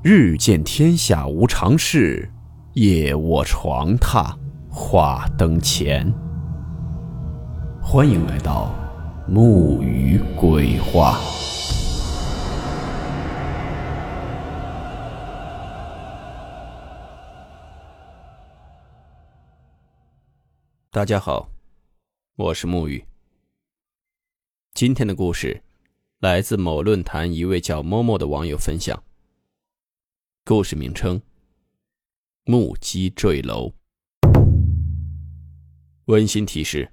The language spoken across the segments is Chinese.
日见天下无常事，夜卧床榻话灯前。欢迎来到木鱼鬼话。大家好，我是木鱼。今天的故事来自某论坛一位叫默默的网友分享。故事名称：木屐坠楼。温馨提示：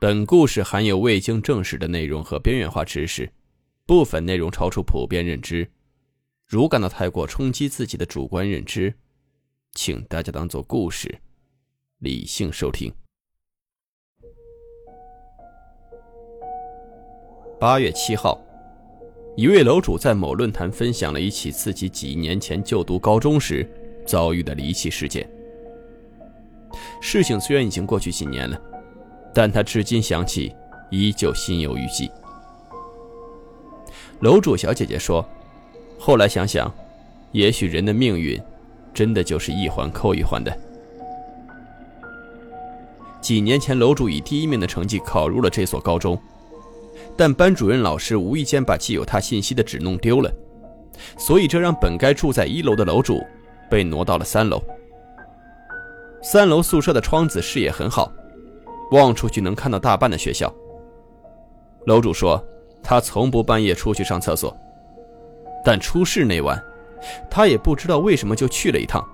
本故事含有未经证实的内容和边缘化知识，部分内容超出普遍认知。如感到太过冲击自己的主观认知，请大家当做故事，理性收听。八月七号。一位楼主在某论坛分享了一起自己几年前就读高中时遭遇的离奇事件。事情虽然已经过去几年了，但他至今想起依旧心有余悸。楼主小姐姐说：“后来想想，也许人的命运真的就是一环扣一环的。”几年前，楼主以第一名的成绩考入了这所高中。但班主任老师无意间把记有他信息的纸弄丢了，所以这让本该住在一楼的楼主被挪到了三楼。三楼宿舍的窗子视野很好，望出去能看到大半的学校。楼主说，他从不半夜出去上厕所，但出事那晚，他也不知道为什么就去了一趟。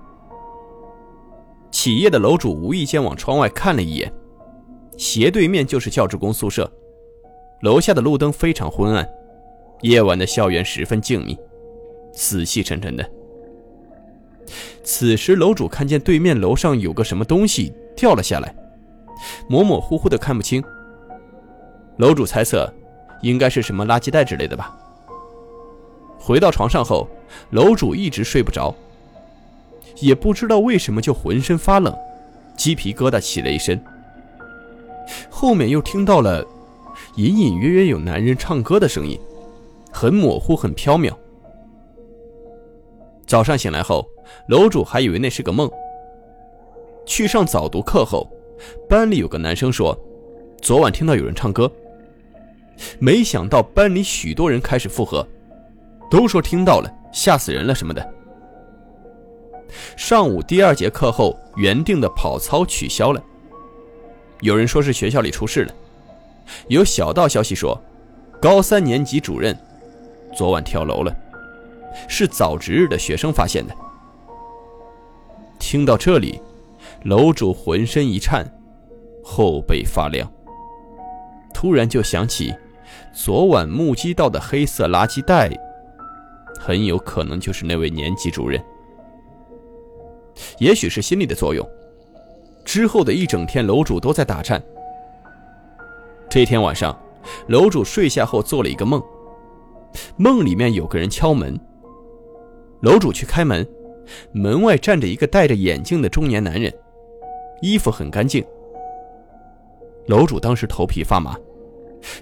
起夜的楼主无意间往窗外看了一眼，斜对面就是教职工宿舍。楼下的路灯非常昏暗，夜晚的校园十分静谧，死气沉沉的。此时，楼主看见对面楼上有个什么东西掉了下来，模模糊糊的看不清。楼主猜测，应该是什么垃圾袋之类的吧。回到床上后，楼主一直睡不着，也不知道为什么就浑身发冷，鸡皮疙瘩起了一身。后面又听到了。隐隐约约有男人唱歌的声音，很模糊，很飘渺。早上醒来后，楼主还以为那是个梦。去上早读课后，班里有个男生说，昨晚听到有人唱歌。没想到班里许多人开始附和，都说听到了，吓死人了什么的。上午第二节课后，原定的跑操取消了。有人说是学校里出事了。有小道消息说，高三年级主任昨晚跳楼了，是早值日的学生发现的。听到这里，楼主浑身一颤，后背发凉。突然就想起，昨晚目击到的黑色垃圾袋，很有可能就是那位年级主任。也许是心理的作用，之后的一整天，楼主都在打颤。这天晚上，楼主睡下后做了一个梦，梦里面有个人敲门。楼主去开门，门外站着一个戴着眼镜的中年男人，衣服很干净。楼主当时头皮发麻，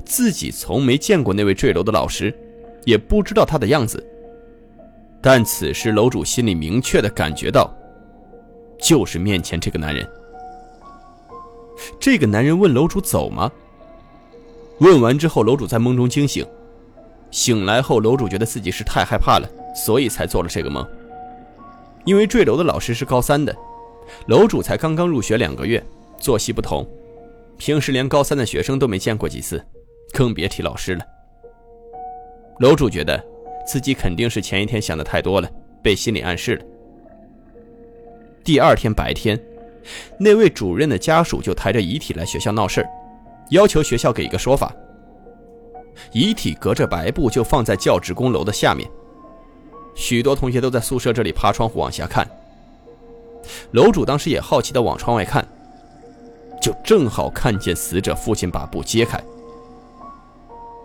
自己从没见过那位坠楼的老师，也不知道他的样子。但此时楼主心里明确的感觉到，就是面前这个男人。这个男人问楼主走吗？问完之后，楼主在梦中惊醒。醒来后，楼主觉得自己是太害怕了，所以才做了这个梦。因为坠楼的老师是高三的，楼主才刚刚入学两个月，作息不同，平时连高三的学生都没见过几次，更别提老师了。楼主觉得自己肯定是前一天想的太多了，被心理暗示了。第二天白天，那位主任的家属就抬着遗体来学校闹事儿。要求学校给一个说法。遗体隔着白布就放在教职工楼的下面，许多同学都在宿舍这里趴窗户往下看。楼主当时也好奇的往窗外看，就正好看见死者父亲把布揭开。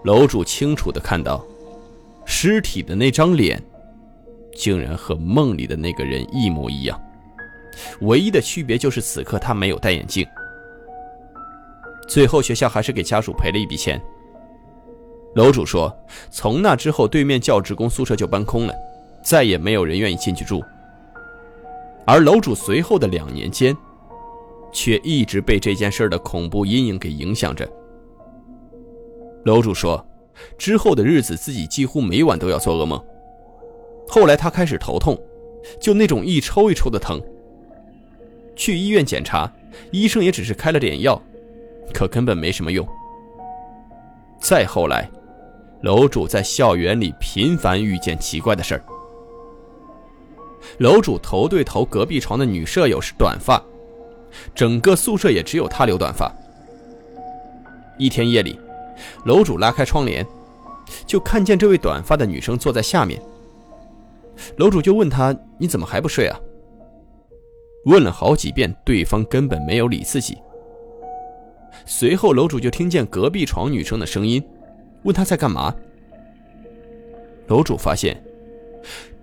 楼主清楚的看到，尸体的那张脸，竟然和梦里的那个人一模一样，唯一的区别就是此刻他没有戴眼镜。最后，学校还是给家属赔了一笔钱。楼主说，从那之后，对面教职工宿舍就搬空了，再也没有人愿意进去住。而楼主随后的两年间，却一直被这件事的恐怖阴影给影响着。楼主说，之后的日子自己几乎每晚都要做噩梦。后来他开始头痛，就那种一抽一抽的疼。去医院检查，医生也只是开了点药，可根本没什么用。再后来，楼主在校园里频繁遇见奇怪的事儿。楼主头对头隔壁床的女舍友是短发，整个宿舍也只有她留短发。一天夜里，楼主拉开窗帘，就看见这位短发的女生坐在下面。楼主就问她：“你怎么还不睡啊？”问了好几遍，对方根本没有理自己。随后，楼主就听见隔壁床女生的声音，问她在干嘛。楼主发现。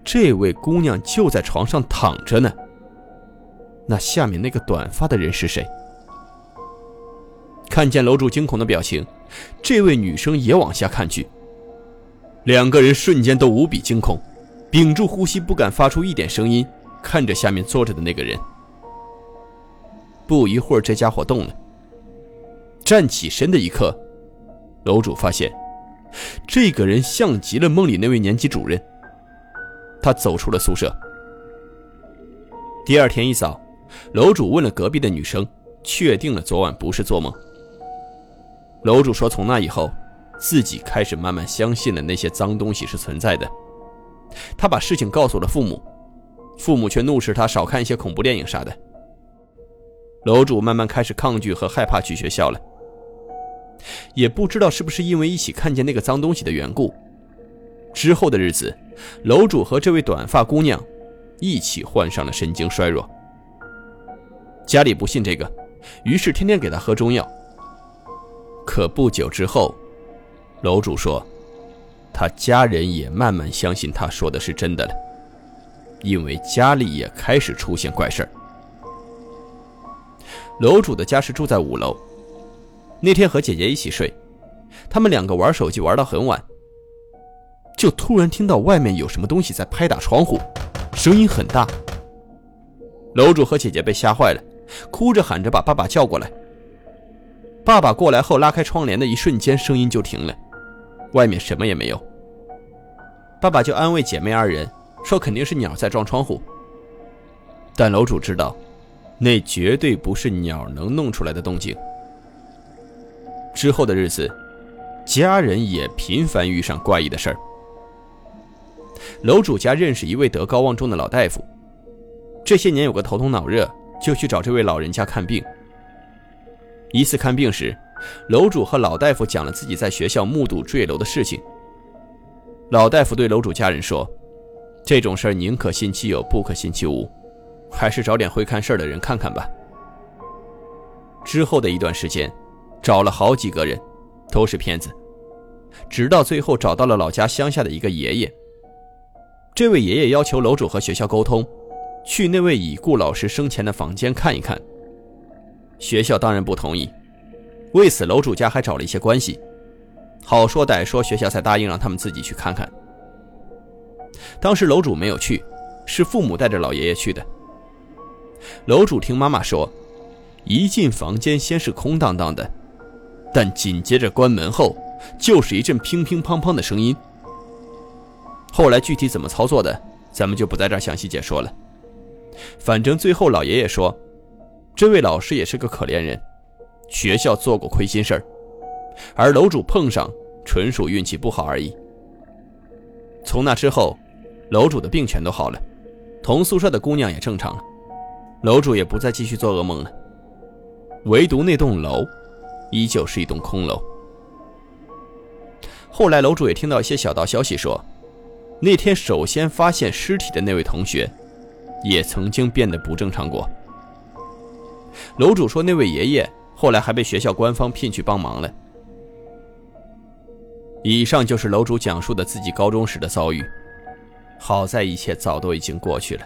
这位姑娘就在床上躺着呢。那下面那个短发的人是谁？看见楼主惊恐的表情，这位女生也往下看去。两个人瞬间都无比惊恐，屏住呼吸，不敢发出一点声音，看着下面坐着的那个人。不一会儿，这家伙动了。站起身的一刻，楼主发现，这个人像极了梦里那位年级主任。他走出了宿舍。第二天一早，楼主问了隔壁的女生，确定了昨晚不是做梦。楼主说，从那以后，自己开始慢慢相信了那些脏东西是存在的。他把事情告诉了父母，父母却怒斥他少看一些恐怖电影啥的。楼主慢慢开始抗拒和害怕去学校了。也不知道是不是因为一起看见那个脏东西的缘故。之后的日子，楼主和这位短发姑娘一起患上了神经衰弱。家里不信这个，于是天天给他喝中药。可不久之后，楼主说，他家人也慢慢相信他说的是真的了，因为家里也开始出现怪事。楼主的家是住在五楼，那天和姐姐一起睡，他们两个玩手机玩到很晚。就突然听到外面有什么东西在拍打窗户，声音很大。楼主和姐姐被吓坏了，哭着喊着把爸爸叫过来。爸爸过来后拉开窗帘的一瞬间，声音就停了，外面什么也没有。爸爸就安慰姐妹二人说：“肯定是鸟在撞窗户。”但楼主知道，那绝对不是鸟能弄出来的动静。之后的日子，家人也频繁遇上怪异的事儿。楼主家认识一位德高望重的老大夫，这些年有个头痛脑热，就去找这位老人家看病。一次看病时，楼主和老大夫讲了自己在学校目睹坠楼的事情。老大夫对楼主家人说：“这种事儿宁可信其有，不可信其无，还是找点会看事儿的人看看吧。”之后的一段时间，找了好几个人，都是骗子，直到最后找到了老家乡下的一个爷爷。这位爷爷要求楼主和学校沟通，去那位已故老师生前的房间看一看。学校当然不同意，为此楼主家还找了一些关系，好说歹说，学校才答应让他们自己去看看。当时楼主没有去，是父母带着老爷爷去的。楼主听妈妈说，一进房间先是空荡荡的，但紧接着关门后，就是一阵乒乒乓乓的声音。后来具体怎么操作的，咱们就不在这详细解说了。反正最后老爷爷说，这位老师也是个可怜人，学校做过亏心事儿，而楼主碰上纯属运气不好而已。从那之后，楼主的病全都好了，同宿舍的姑娘也正常了，楼主也不再继续做噩梦了。唯独那栋楼，依旧是一栋空楼。后来楼主也听到一些小道消息说。那天首先发现尸体的那位同学，也曾经变得不正常过。楼主说，那位爷爷后来还被学校官方聘去帮忙了。以上就是楼主讲述的自己高中时的遭遇，好在一切早都已经过去了。